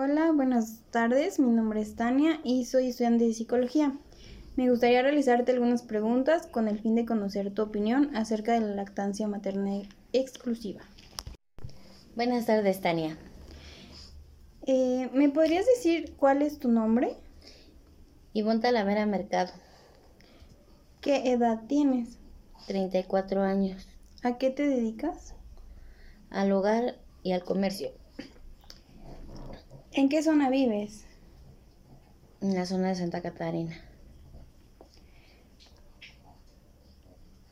Hola, buenas tardes. Mi nombre es Tania y soy estudiante de psicología. Me gustaría realizarte algunas preguntas con el fin de conocer tu opinión acerca de la lactancia materna exclusiva. Buenas tardes, Tania. Eh, ¿Me podrías decir cuál es tu nombre? Ivonne Talavera Mercado, ¿Qué edad tienes? 34 años, ¿A qué te dedicas? al hogar y al comercio, ¿En qué zona vives? en la zona de Santa Catarina.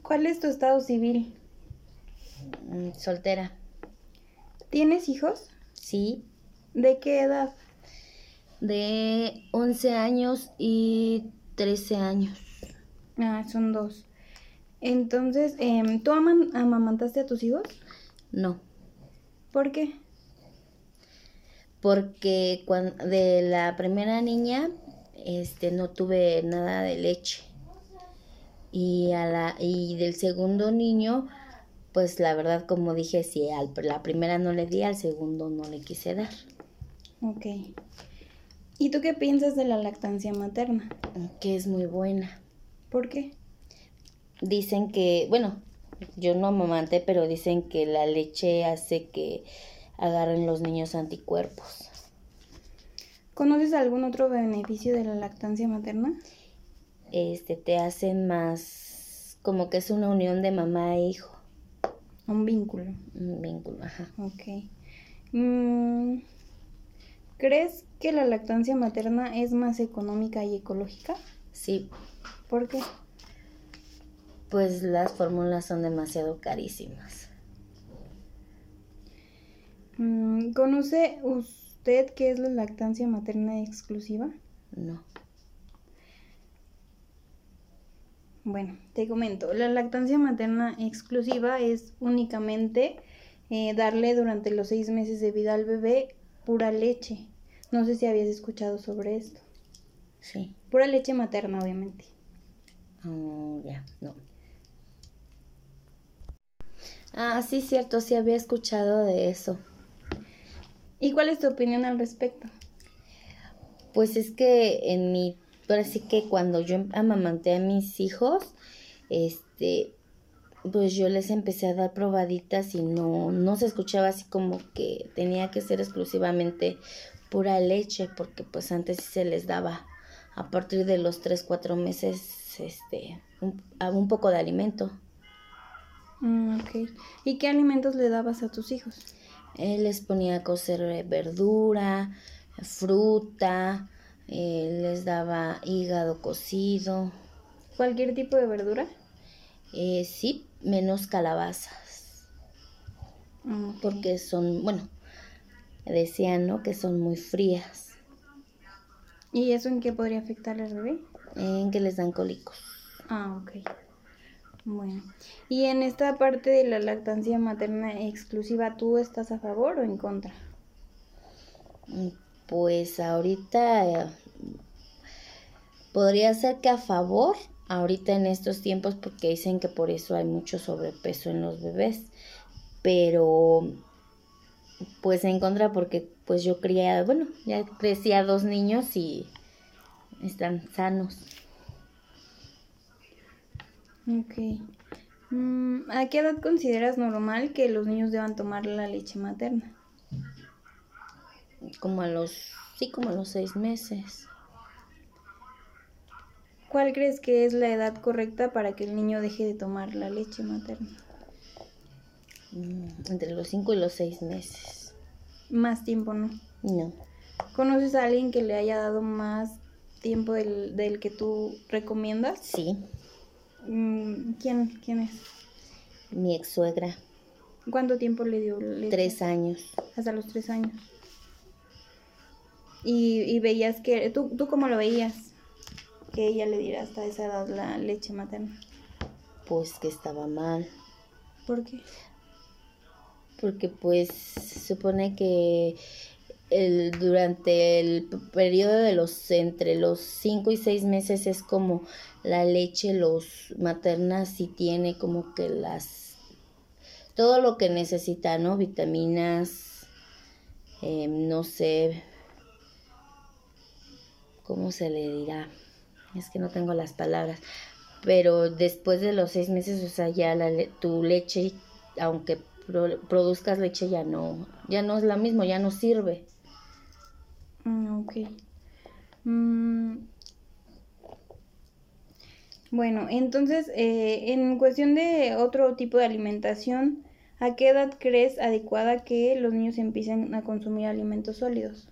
¿Cuál es tu estado civil? Mm, Soltera, ¿Tienes hijos? sí, ¿De qué edad? de 11 años y 13 años. Ah, son dos. Entonces, em, ¿tú aman- amamantaste a tus hijos? No, ¿Por qué? Porque de la primera niña este no tuve nada de leche. Y a la y del segundo niño pues la verdad como dije si a la primera no le di al segundo no le quise dar. Ok. ¿Y tú qué piensas de la lactancia materna? que es muy buena. ¿Por qué? Dicen que, bueno, yo no amamanté, pero dicen que la leche hace que agarren los niños anticuerpos. ¿Conoces algún otro beneficio de la lactancia materna? Este, te hacen más, como que es una unión de mamá e hijo, Un vínculo. un vínculo, ajá. Ok. Mm, ¿Crees que la lactancia materna es más económica y ecológica? Sí, ¿Por qué? pues las fórmulas son demasiado carísimas. Mm, ¿Conoce usted qué es la lactancia materna exclusiva? No. Bueno, te comento, la lactancia materna exclusiva es únicamente eh, darle durante los seis meses de vida al bebé pura leche. No sé si habías escuchado sobre esto. Sí. Pura leche materna, obviamente. Oh, ya, no. Ah, sí, cierto, sí había escuchado de eso. ¿Y cuál es tu opinión al respecto? Pues es que en mi, ahora sí que cuando yo amamanté a mis hijos, este, pues yo les empecé a dar probaditas y no, no se escuchaba así como que tenía que ser exclusivamente pura leche, porque pues antes sí se les daba a partir de los 3, 4 meses, este, un, poco de alimento. Mm, ok. ¿Y qué alimentos le dabas a tus hijos? Él les ponía a cocer eh, verdura, fruta, eh, les daba hígado cocido, ¿Cualquier tipo de verdura? eh, sí, menos calabazas, porque son, bueno, decían, ¿no? Que son muy frías, ¿Y eso en qué podría afectar al bebé? en que les dan cólicos. Ah, ok. Bueno. Y en esta parte de la lactancia materna exclusiva, ¿tú estás a favor o en contra? Mm, Pues ahorita podría ser que a favor, ahorita en estos tiempos, porque dicen que por eso hay mucho sobrepeso en los bebés, pero pues en contra porque pues yo cría, bueno, ya crecí a dos niños y están sanos. Ok. Mm, ¿A qué edad consideras normal que los niños deban tomar la leche materna? Como a los, sí, como a los seis meses. ¿Cuál crees que es la edad correcta para que el niño deje de tomar la leche materna? Mm, Entre los cinco y los seis meses. Más tiempo, ¿no? No. ¿Conoces a alguien que le haya dado más tiempo del, del que tú recomiendas? Sí, ¿Quién, ¿Quién es? mi ex suegra, ¿Cuánto tiempo le dio leche? tres años. Hasta los tres años. Y, y veías que, ¿tú, ¿tú cómo lo veías? Que ella le diera hasta esa edad la leche materna. Pues que estaba mal. ¿Por qué? porque pues supone que el, durante el periodo de los entre los 5 y 6 meses es como la leche los materna sí tiene como que las todo lo que necesita no vitaminas eh, no sé ¿cómo se le dirá? Es que no tengo las palabras. Pero después de los seis meses, o sea, ya la, tu leche, aunque produzcas leche, ya no, ya no es la mismo, ya no sirve. Mm, ok. Mm. Bueno, entonces, eh, en cuestión de otro tipo de alimentación, ¿a qué edad crees adecuada que los niños empiecen a consumir alimentos sólidos?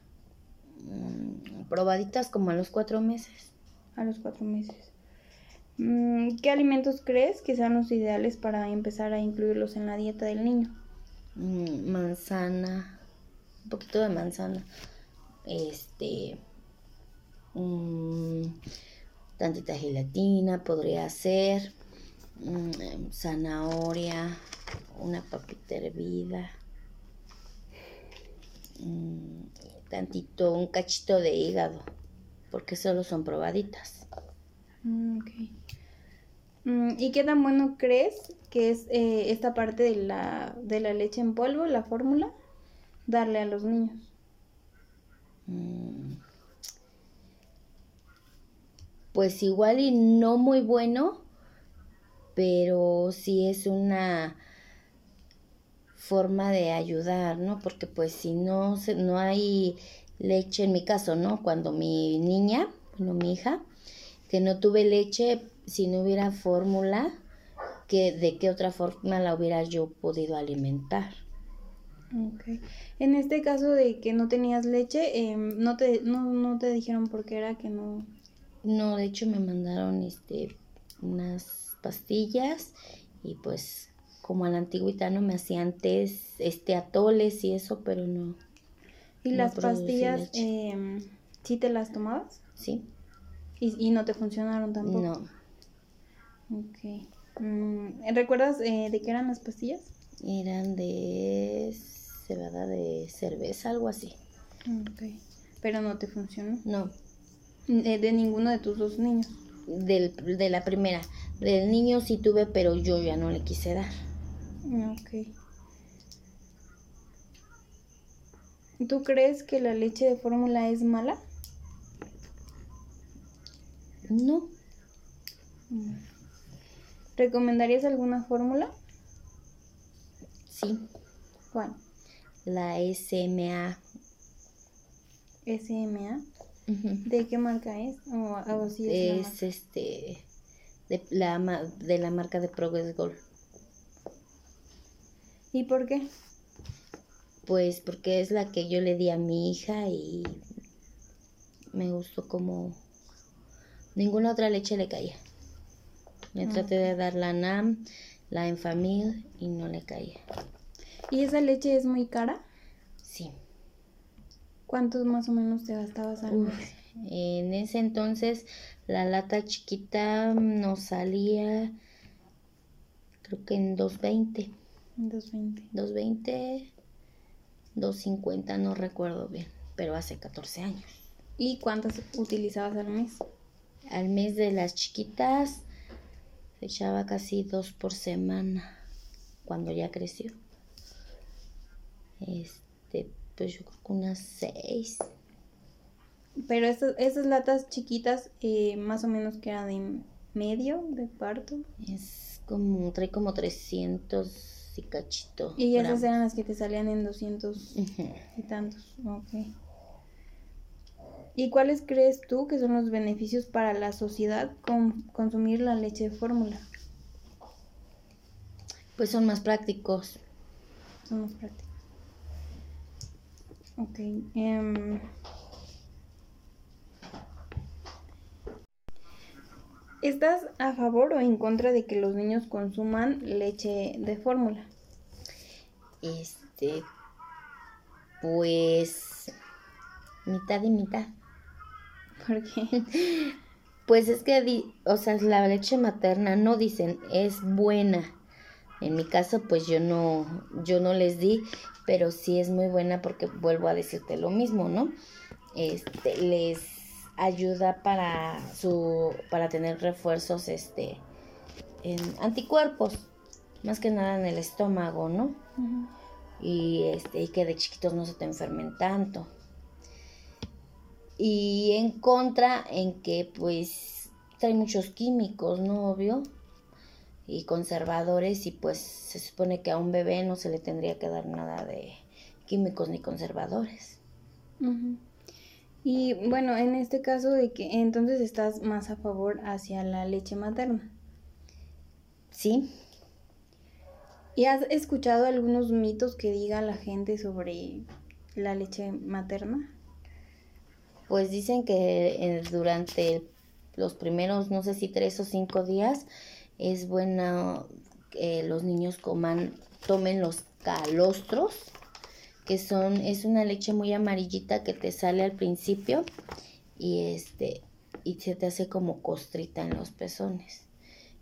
Mm, probaditas como a los cuatro meses. A los cuatro meses. Mm, ¿Qué alimentos crees que sean los ideales para empezar a incluirlos en la dieta del niño? Mm, manzana, un poquito de manzana, este, tantita gelatina podría ser, zanahoria, una papita hervida, tantito, un cachito de hígado, porque solo son probaditas. Mm, mm, ¿Y qué tan bueno crees que es eh, esta parte de la, de la leche en polvo, la fórmula, darle a los niños? Mm. Pues igual y no muy bueno, pero sí es una forma de ayudar, ¿no? Porque pues si no, no hay leche, en mi caso, ¿no? Cuando mi niña, bueno, mi hija, que no tuve leche, si no hubiera fórmula, que de qué otra forma la hubiera yo podido alimentar. Okay. En este caso de que no tenías leche, em, no, te, no, no te dijeron por qué era que no... No, de hecho me mandaron este unas pastillas y pues como a la antigüita no me hacían antes este atoles y eso, pero no. ¿Y las pastillas eh, sí te las tomabas? Sí. ¿Y, ¿Y, no te funcionaron tampoco? No. Ok. Mm, ¿Recuerdas eh, de qué eran las pastillas? Eran de cebada de cerveza, algo así. Ok. Pero no te funcionó. No. De, de ninguno de tus dos niños. Del, de la primera. Del niño sí tuve, pero yo ya no le quise dar. Ok. ¿Tú crees que la leche de fórmula es mala? No. ¿Recomendarías alguna fórmula? Sí. ¿Cuál? La SMA. SMA. ¿De qué marca es? ¿O algo así es, es este de la, de la marca de Progress Gold. ¿Y por qué? Pues porque es la que yo le di a mi hija y me gustó como ninguna otra leche le caía. Le traté de dar la NAM, la Enfamil y no le caía. ¿Y esa leche es muy cara? Sí. ¿Cuántos más o menos te gastabas al mes? En ese entonces la lata chiquita nos salía creo que en 220. 220. 220, 250, no recuerdo bien, pero hace 14 años. ¿Y cuántas utilizabas al mes? Al mes de las chiquitas se echaba casi dos por semana cuando ya creció. Este, pues yo creo que unas seis. Pero esas, esas latas chiquitas, eh, más o menos que era de medio de parto. Es como, trae como 300 y cachito. Y esas eran las que te salían en 200 y tantos. Ok. ¿Y cuáles crees tú que son los beneficios para la sociedad con consumir la leche de fórmula? Pues son más prácticos. Son más prácticos. Ok. Em, ¿Estás a favor o en contra de que los niños consuman leche de fórmula? Este, pues mitad y mitad. ¿Por qué? Pues es que, o sea, la leche materna no dicen es buena. En mi caso, pues yo no, yo no les di, pero sí es muy buena porque vuelvo a decirte lo mismo, ¿no? Este, les ayuda para su para tener refuerzos este en anticuerpos más que nada en el estómago no y este y que de chiquitos no se te enfermen tanto y en contra en que pues trae muchos químicos, ¿no? Obvio. Y conservadores y pues se supone que a un bebé no se le tendría que dar nada de químicos ni conservadores. Y bueno, en este caso de que entonces estás más a favor hacia la leche materna. Sí. ¿Y has escuchado algunos mitos que diga la gente sobre la leche materna? Pues dicen que eh, durante los primeros, no sé si tres o cinco días, es bueno que los niños coman, tomen los calostros que son, es una leche muy amarillita que te sale al principio y este, y se te hace como costrita en los pezones.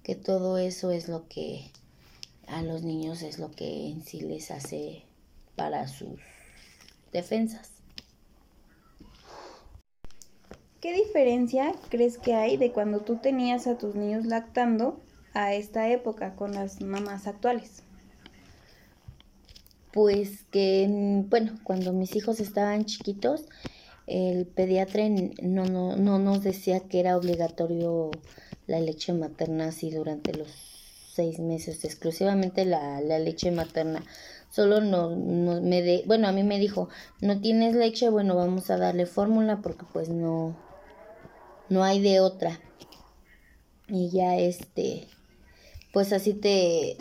Que todo eso es lo que a los niños es lo que en sí les hace para sus defensas. ¿Qué diferencia crees que hay de cuando tú tenías a tus niños lactando a esta época con las mamás actuales? Pues que, bueno, cuando mis hijos estaban chiquitos, el pediatra no, no, no nos decía que era obligatorio la leche materna así durante los seis meses, exclusivamente la, la leche materna. Solo no, no me de, bueno, a mí me dijo, no tienes leche, bueno, vamos a darle fórmula porque pues no, no hay de otra. Y ya este, pues así te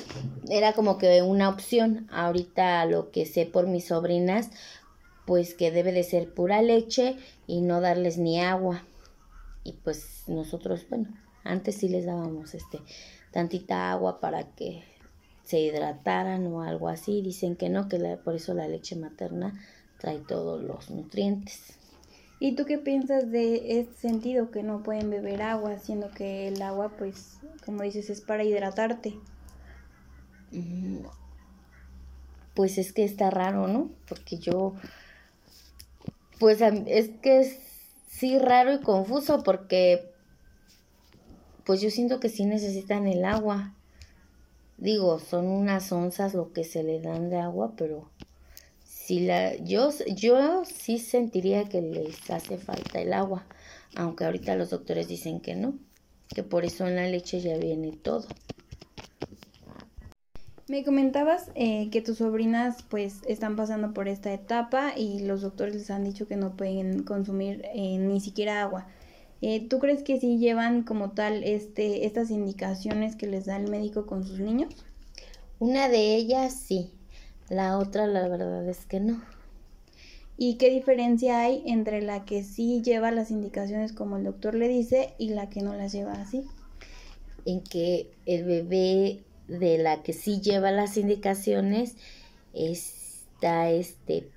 era como que una opción. Ahorita lo que sé por mis sobrinas, pues que debe de ser pura leche y no darles ni agua. Y pues nosotros, bueno, antes sí les dábamos este tantita agua para que se hidrataran o algo así. Dicen que no, que por eso la leche materna trae todos los nutrientes. ¿Y tú qué piensas de este sentido que no pueden beber agua, siendo que el agua, pues, como dices, es para hidratarte? Mm, pues es que está raro, ¿no? Porque yo, pues es que es sí raro y confuso porque, pues yo siento que sí necesitan el agua. Digo, son unas onzas lo que se le dan de agua, pero la, yo, yo sí sentiría que les hace falta el agua, aunque ahorita los doctores dicen que no, que por eso en la leche ya viene todo. Me comentabas eh, que tus sobrinas pues están pasando por esta etapa y los doctores les han dicho que no pueden consumir eh, ni siquiera agua. Eh, ¿Tú crees que sí llevan como tal este, estas indicaciones que les da el médico con sus niños? Una de ellas sí, la otra, la verdad es que no. ¿Y qué diferencia hay entre la que sí lleva las indicaciones como el doctor le dice y la que no las lleva así? En que el bebé de la que sí lleva las indicaciones está este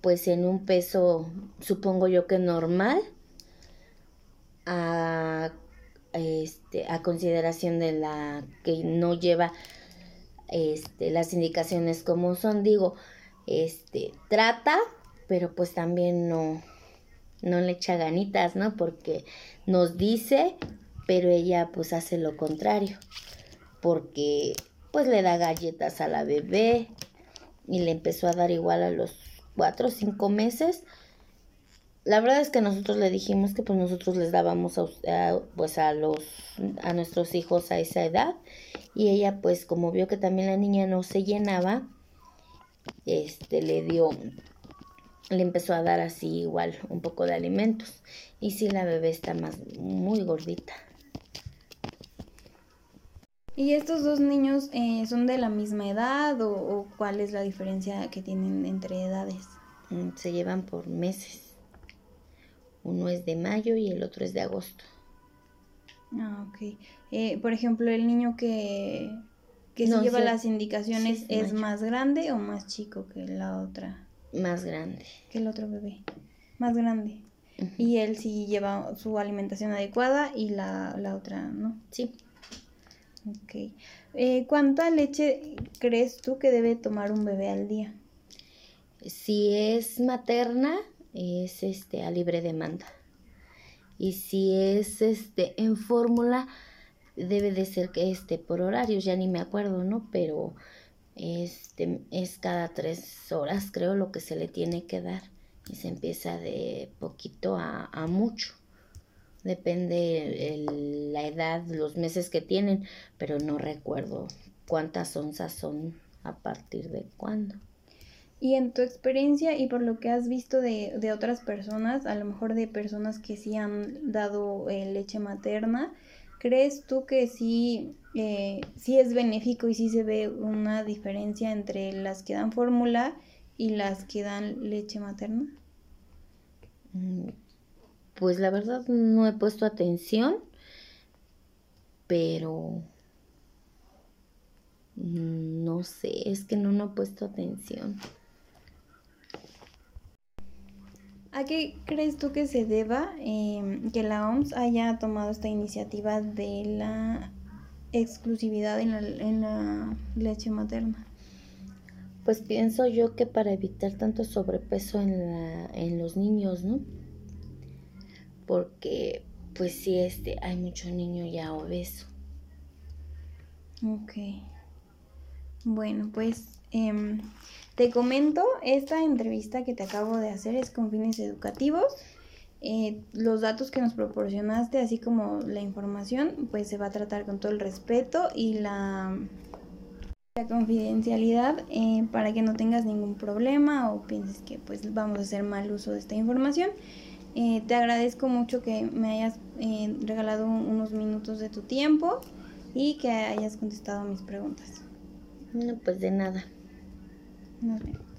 pues en un peso supongo yo que normal a este a consideración de la que no lleva este, las indicaciones como son, digo, este, trata, pero pues también no, no le echa ganitas, ¿no? Porque nos dice, pero ella pues hace lo contrario, porque pues le da galletas a la bebé y le empezó a dar igual a los cuatro o cinco meses. La verdad es que nosotros le dijimos que pues nosotros les dábamos a, pues a los a nuestros hijos a esa edad y ella pues como vio que también la niña no se llenaba, este le dio, le empezó a dar así igual un poco de alimentos y si la bebé está más muy gordita. ¿Y estos dos niños eh, son de la misma edad o, cuál es la diferencia que tienen entre edades? Mm, se llevan por meses. Uno es de mayo y el otro es de agosto. Ah, ok. Eh, por ejemplo, el niño que, que se lleva las indicaciones es más grande o más chico que la otra. Más grande. Que el otro bebé. Más grande. Y él sí lleva su alimentación adecuada y la, la otra, ¿no? Sí. Ok. Eh, ¿Cuánta leche crees tú que debe tomar un bebé al día? Si es materna, es este a libre demanda. Y si es este en fórmula, debe de ser que este por horarios, ya ni me acuerdo, ¿no? Pero este es cada tres horas, creo, lo que se le tiene que dar. y se empieza de poquito a, mucho. Depende la edad, los meses que tienen, pero no recuerdo cuántas onzas son a partir de cuándo. Y en tu experiencia y por lo que has visto de, de otras personas, a lo mejor de personas que sí han dado eh, leche materna, ¿crees tú que sí, eh, sí es benéfico y sí se ve una diferencia entre las que dan fórmula y las que dan leche materna? Mm, Pues la verdad no he puesto atención, pero no sé, es que no, no he puesto atención. ¿A qué crees tú que se deba em, que la OMS haya tomado esta iniciativa de la exclusividad en la, en la leche materna? Pues pienso yo que para evitar tanto sobrepeso en la, en los niños, ¿no? Porque pues sí, este, hay mucho niño ya obeso. Ok. Bueno, pues em, te comento, esta entrevista que te acabo de hacer es con fines educativos. Eh, los datos que nos proporcionaste, así como la información, pues se va a tratar con todo el respeto y la, la confidencialidad eh, para que no tengas ningún problema o pienses que pues vamos a hacer mal uso de esta información. Eh, te agradezco mucho que me hayas regalado un- unos minutos de tu tiempo y que hayas contestado mis preguntas. No, pues de nada. Nos vemos.